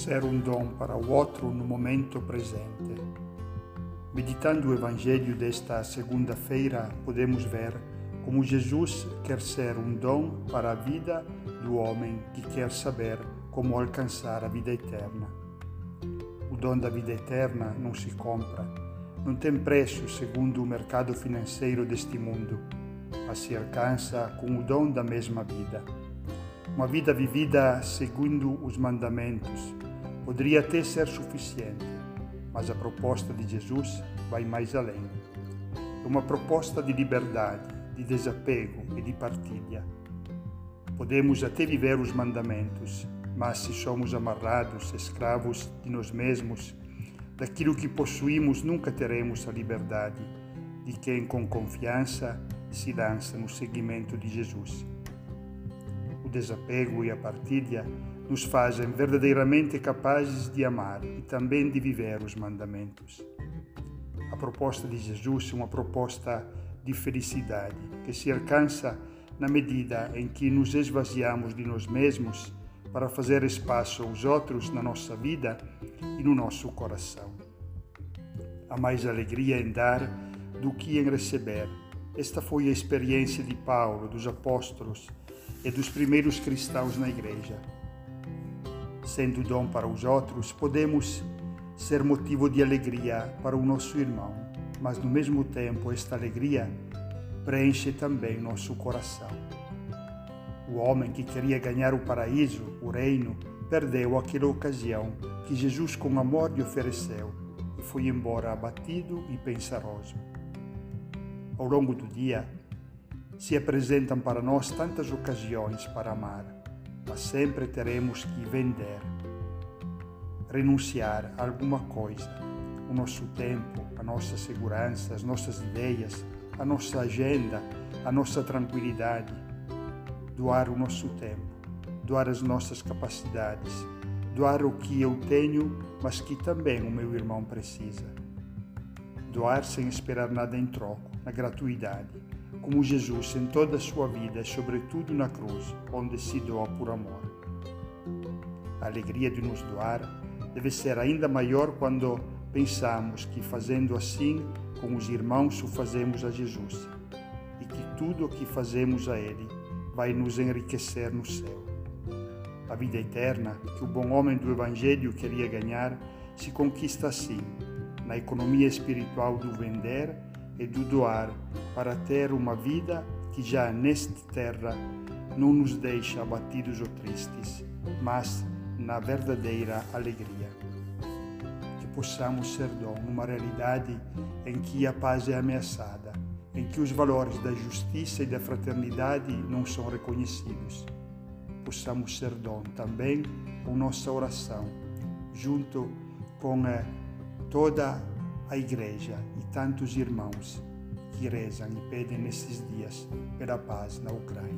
ser um dom para o outro no momento presente. Meditando o Evangelho desta segunda-feira, podemos ver como Jesus quer ser um dom para a vida do homem que quer saber como alcançar a vida eterna. O dom da vida eterna não se compra, não tem preço segundo o mercado financeiro deste mundo, mas se alcança com o dom da mesma vida. Uma vida vivida segundo os mandamentos poderia até ser suficiente, mas a proposta de Jesus vai mais além. É uma proposta de liberdade, de desapego e de partilha. Podemos até viver os mandamentos, mas se somos amarrados, escravos de nós mesmos, daquilo que possuímos, nunca teremos a liberdade de quem com confiança se lança no seguimento de Jesus desapego e a partilha nos fazem verdadeiramente capazes de amar e também de viver os mandamentos. A proposta de Jesus é uma proposta de felicidade que se alcança na medida em que nos esvaziamos de nós mesmos para fazer espaço aos outros na nossa vida e no nosso coração. Há mais alegria em dar do que em receber. Esta foi a experiência de Paulo, dos apóstolos e dos primeiros cristãos na igreja. Sendo dom para os outros, podemos ser motivo de alegria para o nosso irmão, mas no mesmo tempo esta alegria preenche também nosso coração. O homem que queria ganhar o paraíso, o reino, perdeu aquela ocasião que Jesus com amor lhe ofereceu e foi embora abatido e pensaroso. Ao longo do dia, se apresentam para nós tantas ocasiões para amar, mas sempre teremos que vender, renunciar a alguma coisa, o nosso tempo, a nossa segurança, as nossas ideias, a nossa agenda, a nossa tranquilidade, doar o nosso tempo, doar as nossas capacidades, doar o que eu tenho, mas que também o meu irmão precisa. Doar sem esperar nada em troco, na gratuidade como Jesus em toda a sua vida, sobretudo na cruz, onde se doa por amor. A alegria de nos doar deve ser ainda maior quando pensamos que fazendo assim com os irmãos o fazemos a Jesus e que tudo o que fazemos a Ele vai nos enriquecer no céu. A vida eterna que o bom homem do Evangelho queria ganhar se conquista assim, na economia espiritual do vender e do doar para ter uma vida que já nesta terra não nos deixa abatidos ou tristes, mas na verdadeira alegria. Que possamos ser dom numa realidade em que a paz é ameaçada, em que os valores da justiça e da fraternidade não são reconhecidos. Possamos ser dom também com nossa oração, junto com eh, toda a Igreja e tantos irmãos que rezam e pedem nesses dias pela paz na Ucrânia.